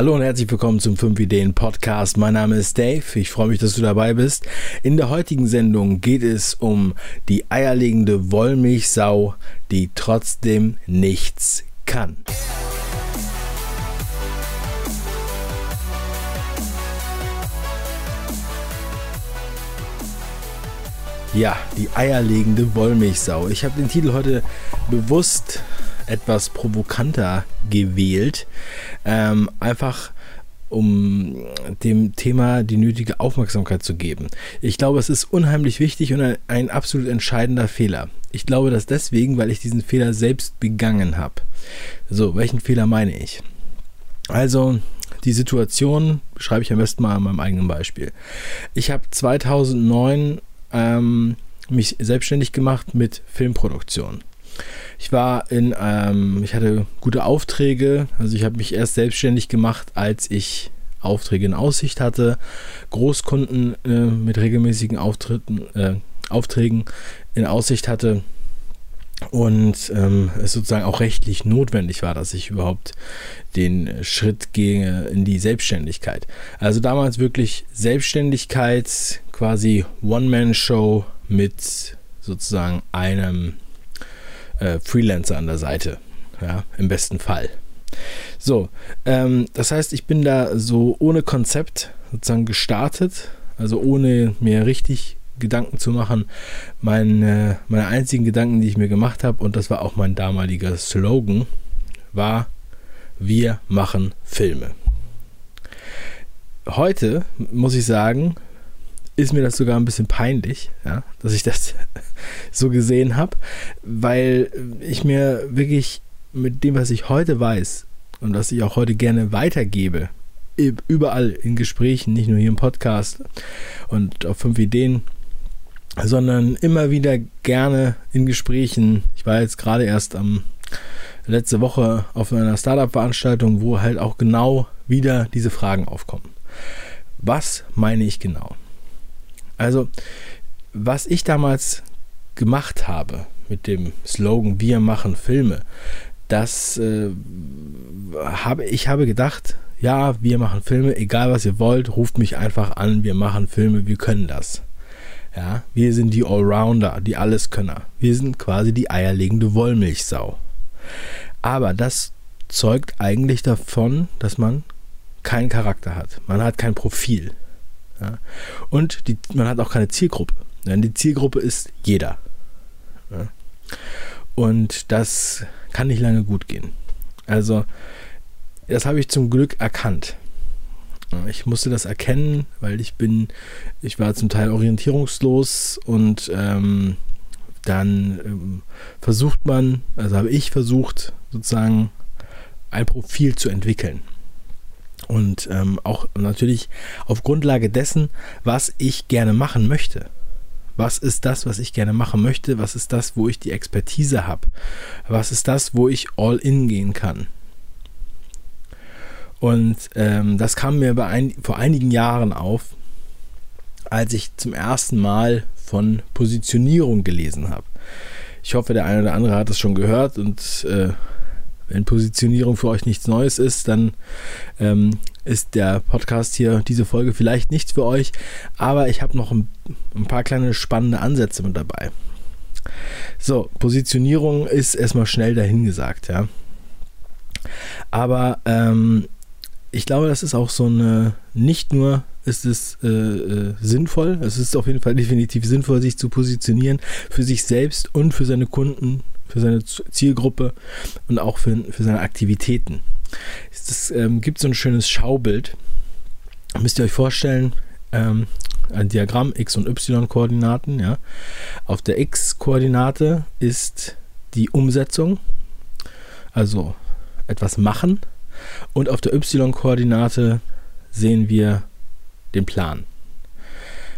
Hallo und herzlich willkommen zum 5 Ideen Podcast. Mein Name ist Dave. Ich freue mich, dass du dabei bist. In der heutigen Sendung geht es um die eierlegende Wollmilchsau, die trotzdem nichts kann. Ja, die eierlegende Wollmilchsau. Ich habe den Titel heute bewusst etwas provokanter gewählt. Ähm, einfach um dem Thema die nötige Aufmerksamkeit zu geben. Ich glaube, es ist unheimlich wichtig und ein, ein absolut entscheidender Fehler. Ich glaube das deswegen, weil ich diesen Fehler selbst begangen habe. So, welchen Fehler meine ich? Also, die Situation schreibe ich am besten mal an meinem eigenen Beispiel. Ich habe 2009 ähm, mich selbstständig gemacht mit Filmproduktion. Ich war in, ähm, ich hatte gute Aufträge, also ich habe mich erst selbstständig gemacht, als ich Aufträge in Aussicht hatte, Großkunden äh, mit regelmäßigen Auftritten, äh, Aufträgen in Aussicht hatte. Und ähm, es sozusagen auch rechtlich notwendig war, dass ich überhaupt den Schritt gehe in die Selbstständigkeit. Also damals wirklich Selbstständigkeit, quasi One-Man-Show mit sozusagen einem äh, Freelancer an der Seite. Ja, im besten Fall. So, ähm, das heißt, ich bin da so ohne Konzept sozusagen gestartet, also ohne mir richtig Gedanken zu machen. Meine, meine einzigen Gedanken, die ich mir gemacht habe, und das war auch mein damaliger Slogan, war, wir machen Filme. Heute muss ich sagen, ist mir das sogar ein bisschen peinlich, ja, dass ich das so gesehen habe, weil ich mir wirklich mit dem, was ich heute weiß und was ich auch heute gerne weitergebe, überall in Gesprächen, nicht nur hier im Podcast und auf fünf Ideen, sondern immer wieder gerne in Gesprächen. Ich war jetzt gerade erst am letzte Woche auf einer Startup-Veranstaltung, wo halt auch genau wieder diese Fragen aufkommen. Was meine ich genau? Also, was ich damals gemacht habe mit dem Slogan Wir machen Filme, das äh, habe ich habe gedacht, ja, wir machen Filme, egal was ihr wollt, ruft mich einfach an, wir machen Filme, wir können das. Ja, wir sind die Allrounder, die Alleskönner. Wir sind quasi die eierlegende Wollmilchsau. Aber das zeugt eigentlich davon, dass man keinen Charakter hat. Man hat kein Profil. Ja. Und die, man hat auch keine Zielgruppe. Denn die Zielgruppe ist jeder. Ja. Und das kann nicht lange gut gehen. Also, das habe ich zum Glück erkannt. Ich musste das erkennen, weil ich bin, ich war zum Teil orientierungslos und ähm, dann ähm, versucht man, also habe ich versucht, sozusagen ein Profil zu entwickeln. Und ähm, auch natürlich auf Grundlage dessen, was ich gerne machen möchte. Was ist das, was ich gerne machen möchte? Was ist das, wo ich die Expertise habe? Was ist das, wo ich all in gehen kann? Und ähm, das kam mir ein, vor einigen Jahren auf, als ich zum ersten Mal von Positionierung gelesen habe. Ich hoffe, der eine oder andere hat es schon gehört und äh, wenn Positionierung für euch nichts Neues ist, dann ähm, ist der Podcast hier, diese Folge vielleicht nichts für euch, aber ich habe noch ein, ein, paar kleine spannende Ansätze mit dabei. So, Positionierung ist erstmal schnell dahingesagt, ja. Aber ähm, ich glaube, das ist auch so eine, nicht nur ist es äh, äh, sinnvoll, es ist auf jeden Fall definitiv sinnvoll, sich zu positionieren für sich selbst und für seine Kunden, für seine Zielgruppe und auch für, für seine Aktivitäten. Es ähm, gibt so ein schönes Schaubild. Müsst ihr euch vorstellen, ähm, ein Diagramm X- und Y-Koordinaten. Ja. Auf der X-Koordinate ist die Umsetzung, also etwas machen und auf der y-Koordinate sehen wir den Plan.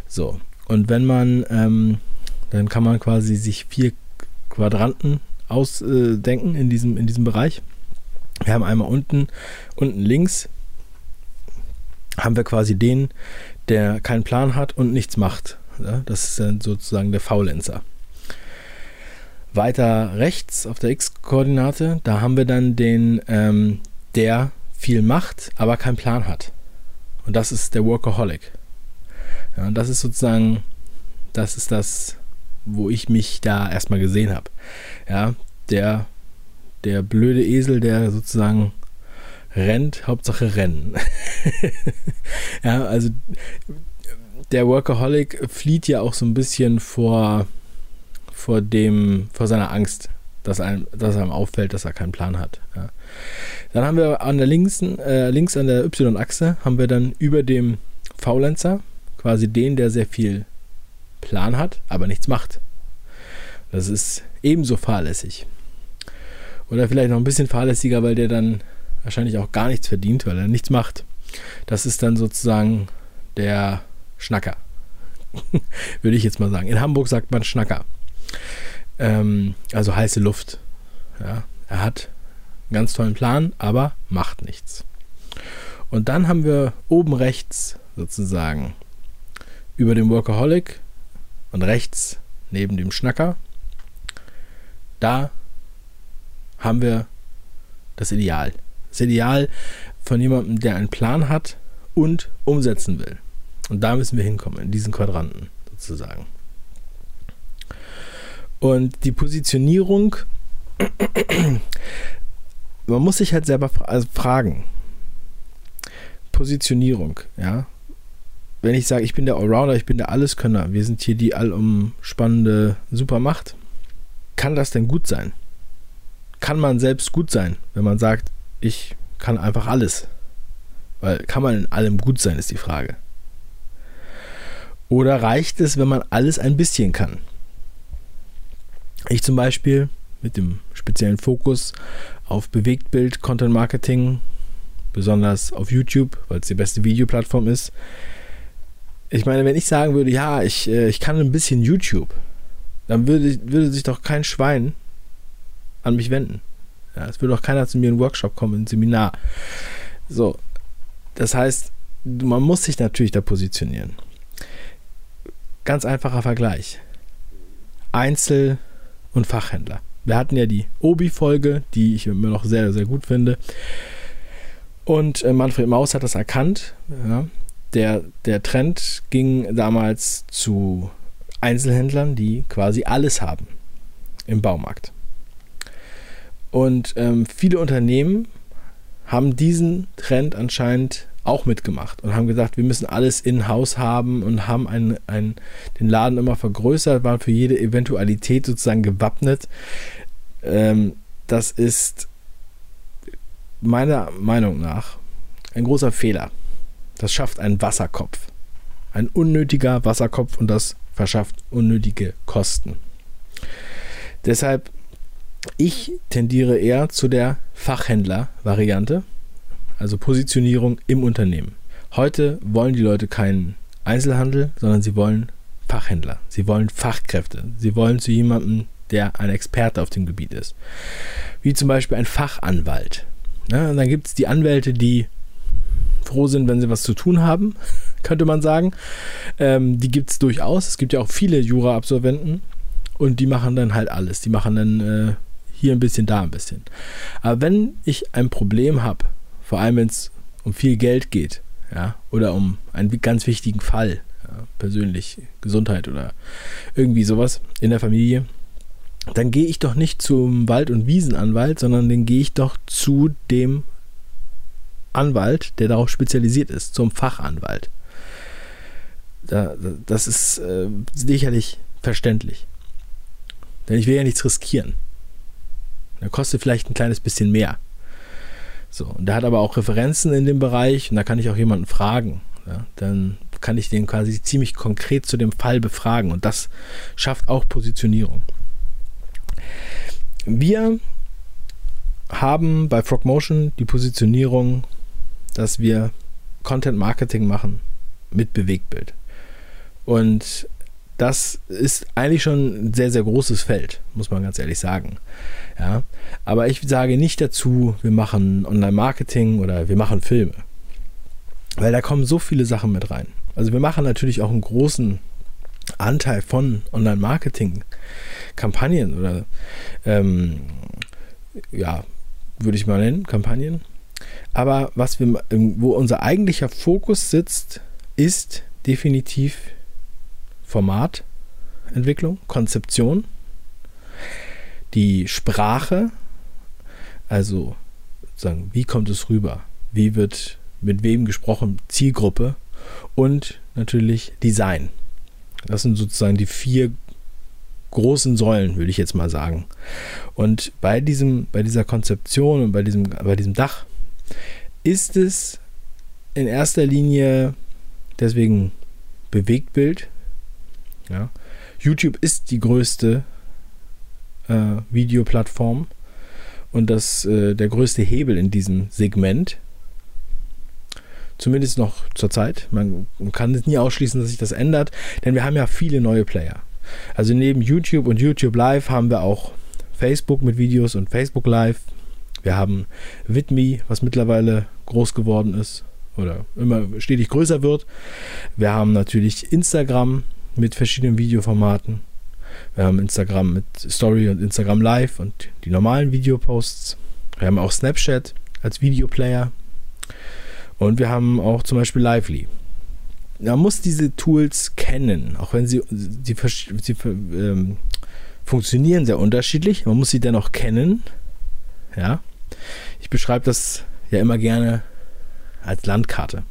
So, und wenn man, ähm, dann kann man quasi sich vier Quadranten ausdenken in, diesem, in diesem Bereich. Wir haben einmal unten, unten links haben wir quasi den, der keinen Plan hat und nichts macht. Das ist sozusagen der Faulenzer. Weiter rechts auf der x-Koordinate, da haben wir dann den, ähm, der viel macht, aber keinen Plan hat. Und das ist der Workaholic. Ja, und das ist sozusagen, das ist das, wo ich mich da erstmal gesehen habe. Ja, der, der blöde Esel, der sozusagen rennt, Hauptsache rennen. ja, also der Workaholic flieht ja auch so ein bisschen vor, vor dem, vor seiner Angst, dass einem, dass einem auffällt, dass er keinen Plan hat. Ja. Dann haben wir an der linksen, äh, links an der Y-Achse haben wir dann über dem Faulenzer quasi den, der sehr viel Plan hat, aber nichts macht. Das ist ebenso fahrlässig. Oder vielleicht noch ein bisschen fahrlässiger, weil der dann wahrscheinlich auch gar nichts verdient, weil er nichts macht. Das ist dann sozusagen der Schnacker. Würde ich jetzt mal sagen. In Hamburg sagt man Schnacker. Ähm, also heiße Luft. Ja, er hat einen ganz tollen Plan, aber macht nichts. Und dann haben wir oben rechts sozusagen über dem Workaholic und rechts neben dem Schnacker. Da haben wir das Ideal. Das Ideal von jemandem, der einen Plan hat und umsetzen will. Und da müssen wir hinkommen, in diesen Quadranten sozusagen. Und die Positionierung, man muss sich halt selber also fragen. Positionierung, ja. Wenn ich sage, ich bin der Allrounder, ich bin der Alleskönner, wir sind hier die allumspannende Supermacht, kann das denn gut sein? Kann man selbst gut sein, wenn man sagt, ich kann einfach alles? Weil kann man in allem gut sein, ist die Frage. Oder reicht es, wenn man alles ein bisschen kann? Ich zum Beispiel mit dem speziellen Fokus auf Bewegtbild, Content Marketing, besonders auf YouTube, weil es die beste Videoplattform ist. Ich meine, wenn ich sagen würde, ja, ich, äh, ich kann ein bisschen YouTube, dann würde, würde sich doch kein Schwein an mich wenden. Ja, es würde auch keiner zu mir in einen Workshop kommen, ein Seminar. So, das heißt, man muss sich natürlich da positionieren. Ganz einfacher Vergleich. Einzel- und Fachhändler. Wir hatten ja die Obi-Folge, die ich immer noch sehr, sehr gut finde. Und äh, Manfred Maus hat das erkannt. Ja. Der, der Trend ging damals zu Einzelhändlern, die quasi alles haben im Baumarkt. Und ähm, viele Unternehmen haben diesen Trend anscheinend auch mitgemacht und haben gesagt, wir müssen alles in-house haben und haben ein, ein, den Laden immer vergrößert, waren für jede Eventualität sozusagen gewappnet. Ähm, das ist meiner Meinung nach ein großer Fehler. Das schafft einen Wasserkopf. Ein unnötiger Wasserkopf und das verschafft unnötige Kosten. Deshalb, ich tendiere eher zu der Fachhändler-Variante also Positionierung im Unternehmen. Heute wollen die Leute keinen Einzelhandel, sondern sie wollen Fachhändler. Sie wollen Fachkräfte. Sie wollen zu jemandem, der ein Experte auf dem Gebiet ist. Wie zum Beispiel ein Fachanwalt. Ja, und dann gibt es die Anwälte, die froh sind, wenn sie was zu tun haben, könnte man sagen. Ähm, die gibt es durchaus. Es gibt ja auch viele Jura-Absolventen und die machen dann halt alles. Die machen dann äh, hier ein bisschen, da ein bisschen. Aber wenn ich ein Problem habe vor allem wenn es um viel Geld geht, ja, oder um einen ganz wichtigen Fall, ja, persönlich Gesundheit oder irgendwie sowas in der Familie, dann gehe ich doch nicht zum Wald- und Wiesenanwalt, sondern dann gehe ich doch zu dem Anwalt, der darauf spezialisiert ist, zum Fachanwalt. Da, das ist äh, sicherlich verständlich. Denn ich will ja nichts riskieren. Da kostet vielleicht ein kleines bisschen mehr. So, und der hat aber auch Referenzen in dem Bereich und da kann ich auch jemanden fragen. Ja, dann kann ich den quasi ziemlich konkret zu dem Fall befragen und das schafft auch Positionierung. Wir haben bei Frogmotion die Positionierung, dass wir Content Marketing machen mit Bewegtbild. Und das ist eigentlich schon ein sehr, sehr großes Feld, muss man ganz ehrlich sagen. Ja, aber ich sage nicht dazu, wir machen Online-Marketing oder wir machen Filme. Weil da kommen so viele Sachen mit rein. Also wir machen natürlich auch einen großen Anteil von Online-Marketing-Kampagnen oder ähm, ja, würde ich mal nennen, Kampagnen. Aber was wir, wo unser eigentlicher Fokus sitzt, ist definitiv Formatentwicklung, Konzeption, die Sprache, also sagen, wie kommt es rüber, wie wird mit wem gesprochen, Zielgruppe und natürlich Design. Das sind sozusagen die vier großen Säulen, würde ich jetzt mal sagen. Und bei diesem, bei dieser Konzeption und bei diesem, bei diesem Dach ist es in erster Linie deswegen Bewegtbild. Ja. YouTube ist die größte äh, Videoplattform und das äh, der größte Hebel in diesem Segment. Zumindest noch zur Zeit. Man, kann es nie ausschließen, dass sich das ändert, denn wir haben ja viele neue Player. Also neben YouTube und YouTube Live haben wir auch Facebook mit Videos und Facebook Live. Wir haben Vidme, was mittlerweile groß geworden ist oder immer stetig größer wird. Wir haben natürlich Instagram mit verschiedenen Videoformaten. Wir haben Instagram mit Story und Instagram Live und die normalen Videoposts. Wir haben auch Snapchat als Videoplayer. Und wir haben auch zum Beispiel Lively man muss diese Tools kennen, auch wenn sie, sie, sie ähm, funktionieren sehr unterschiedlich. Man muss sie dennoch kennen. Ja, ich beschreibe das ja immer gerne als Landkarte.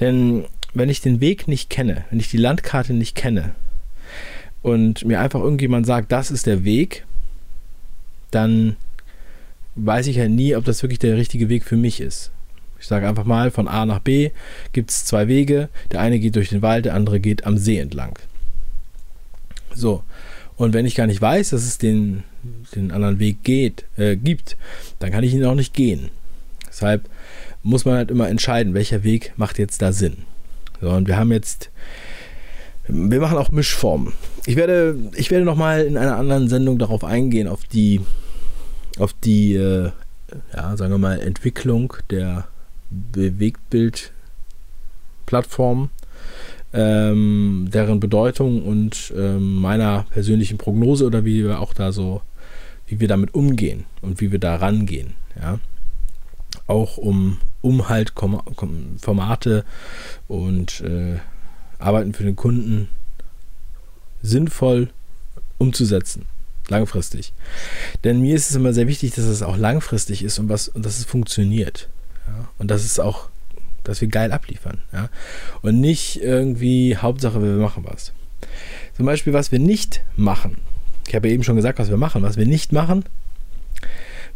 Denn wenn ich den Weg nicht kenne, wenn ich die Landkarte nicht kenne und mir einfach irgendjemand sagt, das ist der Weg, dann weiß ich ja nie, ob das wirklich der richtige Weg für mich ist. Ich sage einfach mal, von A nach B gibt es zwei Wege. Der eine geht durch den Wald, der andere geht am See entlang. So. Und wenn ich gar nicht weiß, dass es den, den anderen Weg geht, äh, gibt, dann kann ich ihn auch nicht gehen. Deshalb muss man halt immer entscheiden, welcher Weg macht jetzt da Sinn. So, und wir haben jetzt, wir machen auch Mischformen. Ich werde, ich werde nochmal in einer anderen Sendung darauf eingehen, auf die, auf die, äh, ja, sagen wir mal, Entwicklung der Bewegtbild-Plattform, ähm, deren Bedeutung und ähm, meiner persönlichen Prognose oder wie wir auch da so, wie wir damit umgehen und wie wir da rangehen. Ja? Auch um, um halt Formate und äh, Arbeiten für den Kunden sinnvoll umzusetzen langfristig. Denn mir ist es immer sehr wichtig, dass es auch langfristig ist und, was, und dass es funktioniert. Ja? Und das ist auch, dass wir geil abliefern. Ja? Und nicht irgendwie Hauptsache, wir machen was. Zum Beispiel, was wir nicht machen. Ich habe ja eben schon gesagt, was wir machen. Was wir nicht machen,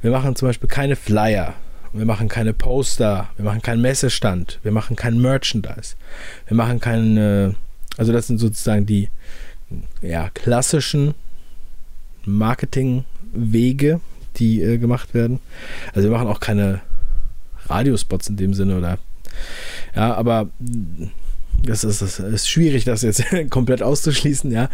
wir machen zum Beispiel keine Flyer. Wir machen keine Poster. Wir machen keinen Messestand. Wir machen kein Merchandise. Wir machen keine, also das sind sozusagen die ja, klassischen Marketingwege, die äh, gemacht werden. Also wir machen auch keine Radiospots in dem Sinne oder ja, aber das ist, ist schwierig, das jetzt komplett auszuschließen, ja.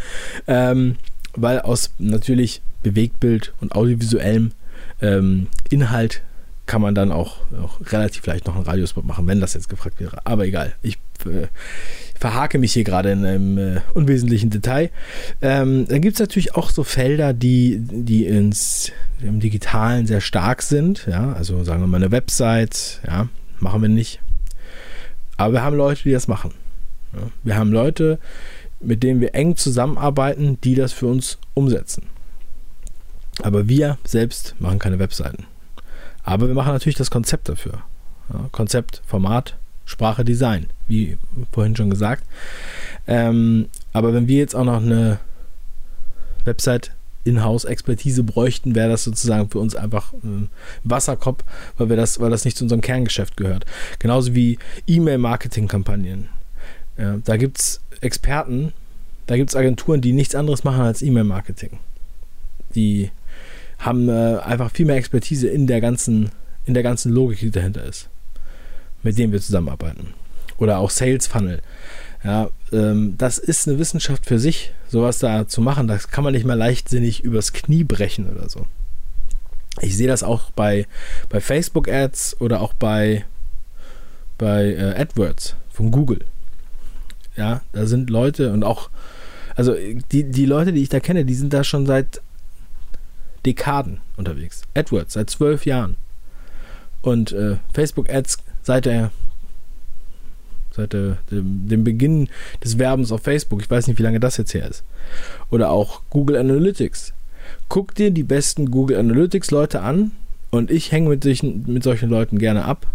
Ähm, weil aus natürlich Bewegtbild und audiovisuellem ähm, Inhalt kann man dann auch, auch, relativ leicht noch einen Radiospot machen, wenn das jetzt gefragt wäre. Aber egal, ich äh, verhake mich hier gerade in einem äh, unwesentlichen Detail. Ähm, dann gibt es natürlich auch so Felder, die, die ins, im Digitalen sehr stark sind. Ja? Also sagen wir mal eine Website, ja, machen wir nicht. Aber wir haben Leute, die das machen. Ja? Wir haben Leute, mit denen wir eng zusammenarbeiten, die das für uns umsetzen. Aber wir selbst machen keine Webseiten. Aber wir machen natürlich das Konzept dafür. Ja, Konzept, Format, Sprache, Design, wie vorhin schon gesagt. Ähm, aber wenn wir jetzt auch noch eine Website Inhouse-Expertise bräuchten, wäre das sozusagen für uns einfach ein Wasserkopf, weil, wir das, weil das nicht zu unserem Kerngeschäft gehört. Genauso wie E-Mail-Marketing-Kampagnen. Ja, da gibt es Experten, da gibt es Agenturen, die nichts anderes machen als E-Mail-Marketing. Die haben äh, einfach viel mehr Expertise in der ganzen, in der ganzen Logik, die dahinter ist, mit denen wir zusammenarbeiten. Oder auch Sales Funnel. Ja, ähm, das ist eine Wissenschaft für sich, sowas da zu machen. Das kann man nicht mal leichtsinnig übers Knie brechen oder so. Ich sehe das auch bei, bei Facebook Ads oder auch bei, bei äh, AdWords von Google. Ja, da sind Leute und auch, also die, die Leute, die ich da kenne, die sind da schon seit Dekaden unterwegs. AdWords seit zwölf Jahren. Und äh, Facebook-Ads seit der seit der, dem, dem, Beginn des Werbens auf Facebook. Ich weiß nicht, wie lange das jetzt her ist. Oder auch Google Analytics. Guck dir die besten Google Analytics Leute an und ich hänge mit, mit solchen Leuten gerne ab.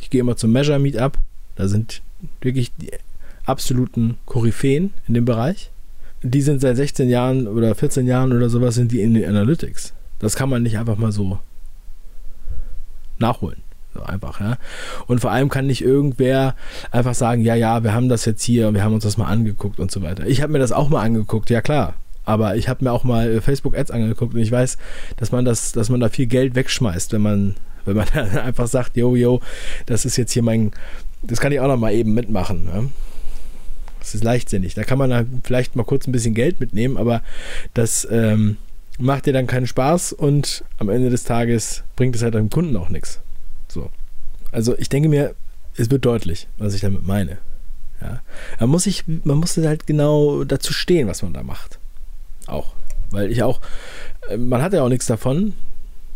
Ich gehe immer zum Measure Meetup. Da sind wirklich die absoluten Koryphäen in dem Bereich. Die sind seit 16 Jahren oder 14 Jahren oder sowas sind die in den Analytics. Das kann man nicht einfach mal so nachholen. So einfach, ja. Und vor allem kann nicht irgendwer einfach sagen, ja, ja, wir haben das jetzt hier, wir haben uns das mal angeguckt und so weiter. Ich habe mir das auch mal angeguckt, ja klar. Aber ich habe mir auch mal äh, Facebook Ads angeguckt und ich weiß, dass man das, dass man da viel Geld wegschmeißt, wenn man, wenn man einfach sagt, yo, yo, das ist jetzt hier mein, das kann ich auch noch mal eben mitmachen. Ne? Das ist leichtsinnig. Da kann man dann vielleicht mal kurz ein bisschen Geld mitnehmen, aber das ähm, macht dir dann keinen Spaß und am Ende des Tages bringt es halt dem Kunden auch nichts. So. Also ich denke mir, es wird deutlich, was ich damit meine. Ja. Man muss sich, man muss halt genau dazu stehen, was man da macht. Auch. Weil ich auch, äh, man hat ja auch nichts davon,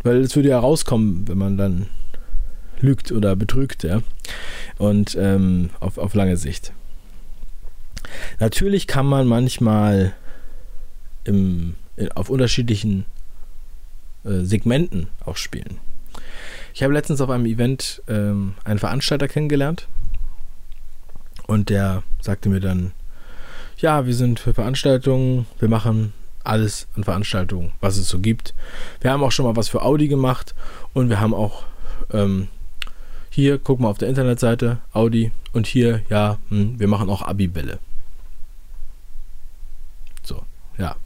weil es würde ja rauskommen, wenn man dann lügt oder betrügt, ja. Und ähm, auf, auf lange Sicht. Natürlich kann man manchmal im, auf unterschiedlichen äh, Segmenten auch spielen. Ich habe letztens auf einem Event ähm, einen Veranstalter kennengelernt und der sagte mir dann, ja, wir sind für Veranstaltungen, wir machen alles an Veranstaltungen, was es so gibt. Wir haben auch schon mal was für Audi gemacht und wir haben auch ähm, hier, guck mal auf der Internetseite, Audi und hier, ja, hm, wir machen auch Abibälle. Ja.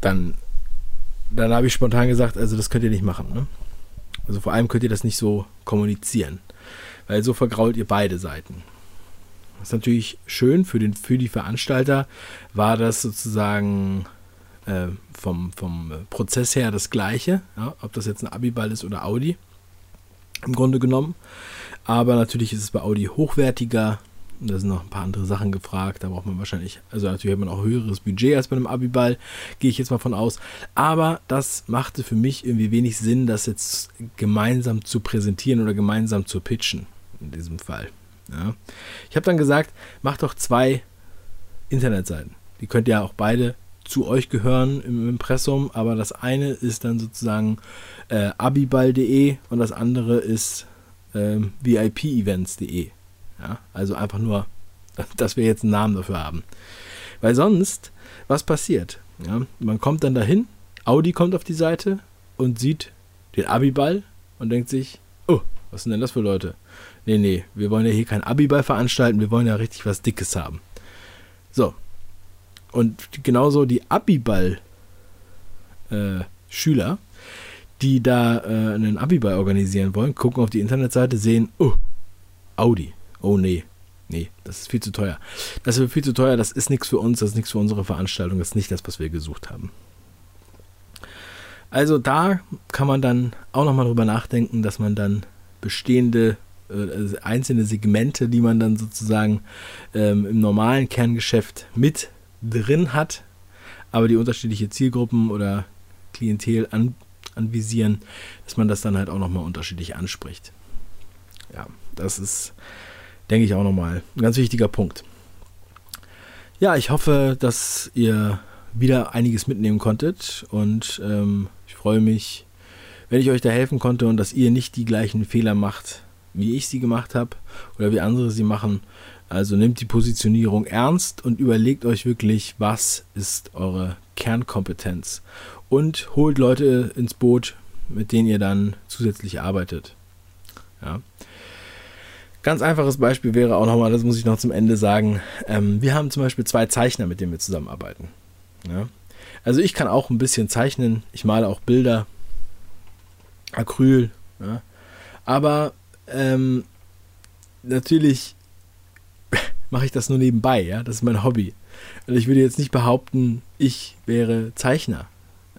Dann, dann habe ich spontan gesagt, also das könnt ihr nicht machen. Ne? Also vor allem könnt ihr das nicht so kommunizieren, weil so vergrault ihr beide Seiten. Das ist natürlich schön für, den, für die Veranstalter, war das sozusagen äh, vom, vom Prozess her das gleiche, ja? ob das jetzt ein Abiball ist oder Audi, im Grunde genommen. Aber natürlich ist es bei Audi hochwertiger, da sind noch ein paar andere Sachen gefragt. Da braucht man wahrscheinlich, also natürlich hat man auch höheres Budget als bei einem Abiball, gehe ich jetzt mal von aus. Aber das machte für mich irgendwie wenig Sinn, das jetzt gemeinsam zu präsentieren oder gemeinsam zu pitchen. In diesem Fall. Ja. Ich habe dann gesagt, macht doch zwei Internetseiten. Die könnt ihr auch beide zu euch gehören im Impressum, aber das eine ist dann sozusagen äh, abiball.de und das andere ist äh, vipevents.de. Ja, also einfach nur, dass wir jetzt einen Namen dafür haben. Weil sonst, was passiert? Ja, man kommt dann dahin, Audi kommt auf die Seite und sieht den Abiball und denkt sich, oh, was sind denn das für Leute? Nee, nee, wir wollen ja hier kein Abiball veranstalten, wir wollen ja richtig was Dickes haben. So. Und genauso die Abiball-Schüler, äh, die da äh, einen Abiball organisieren wollen, gucken auf die Internetseite, sehen, oh, Audi oh nee, nee, das ist viel zu teuer. Das ist viel zu teuer, das ist nichts für uns, das ist nichts für unsere Veranstaltung, das ist nicht das, was wir gesucht haben. Also da kann man dann auch nochmal drüber nachdenken, dass man dann bestehende äh, einzelne Segmente, die man dann sozusagen ähm, im normalen Kerngeschäft mit drin hat, aber die unterschiedliche Zielgruppen oder Klientel an, anvisieren, dass man das dann halt auch nochmal unterschiedlich anspricht. Ja, das ist denke ich auch nochmal. Ein ganz wichtiger Punkt. Ja, ich hoffe, dass ihr wieder einiges mitnehmen konntet und ähm, ich freue mich, wenn ich euch da helfen konnte und dass ihr nicht die gleichen Fehler macht, wie ich sie gemacht habe oder wie andere sie machen. Also nehmt die Positionierung ernst und überlegt euch wirklich, was ist eure Kernkompetenz und holt Leute ins Boot, mit denen ihr dann zusätzlich arbeitet. Ja. Ganz einfaches Beispiel wäre auch nochmal, das muss ich noch zum Ende sagen. Ähm, wir haben zum Beispiel zwei Zeichner, mit denen wir zusammenarbeiten. Ja? Also ich kann auch ein bisschen zeichnen. Ich male auch Bilder, Acryl. Ja? Aber ähm, natürlich mache ich das nur nebenbei. Ja? Das ist mein Hobby. Und ich würde jetzt nicht behaupten, ich wäre Zeichner.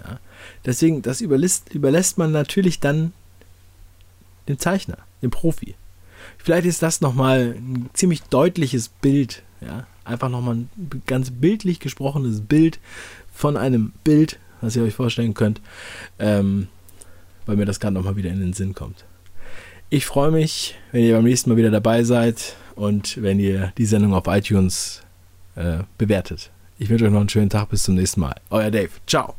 Ja? Deswegen, das überlässt, überlässt man natürlich dann dem Zeichner, dem Profi. Vielleicht ist das nochmal ein ziemlich deutliches Bild. Ja? Einfach nochmal ein ganz bildlich gesprochenes Bild von einem Bild, was ihr euch vorstellen könnt, ähm, weil mir das gerade nochmal wieder in den Sinn kommt. Ich freue mich, wenn ihr beim nächsten Mal wieder dabei seid und wenn ihr die Sendung auf iTunes äh, bewertet. Ich wünsche euch noch einen schönen Tag. Bis zum nächsten Mal. Euer Dave. Ciao.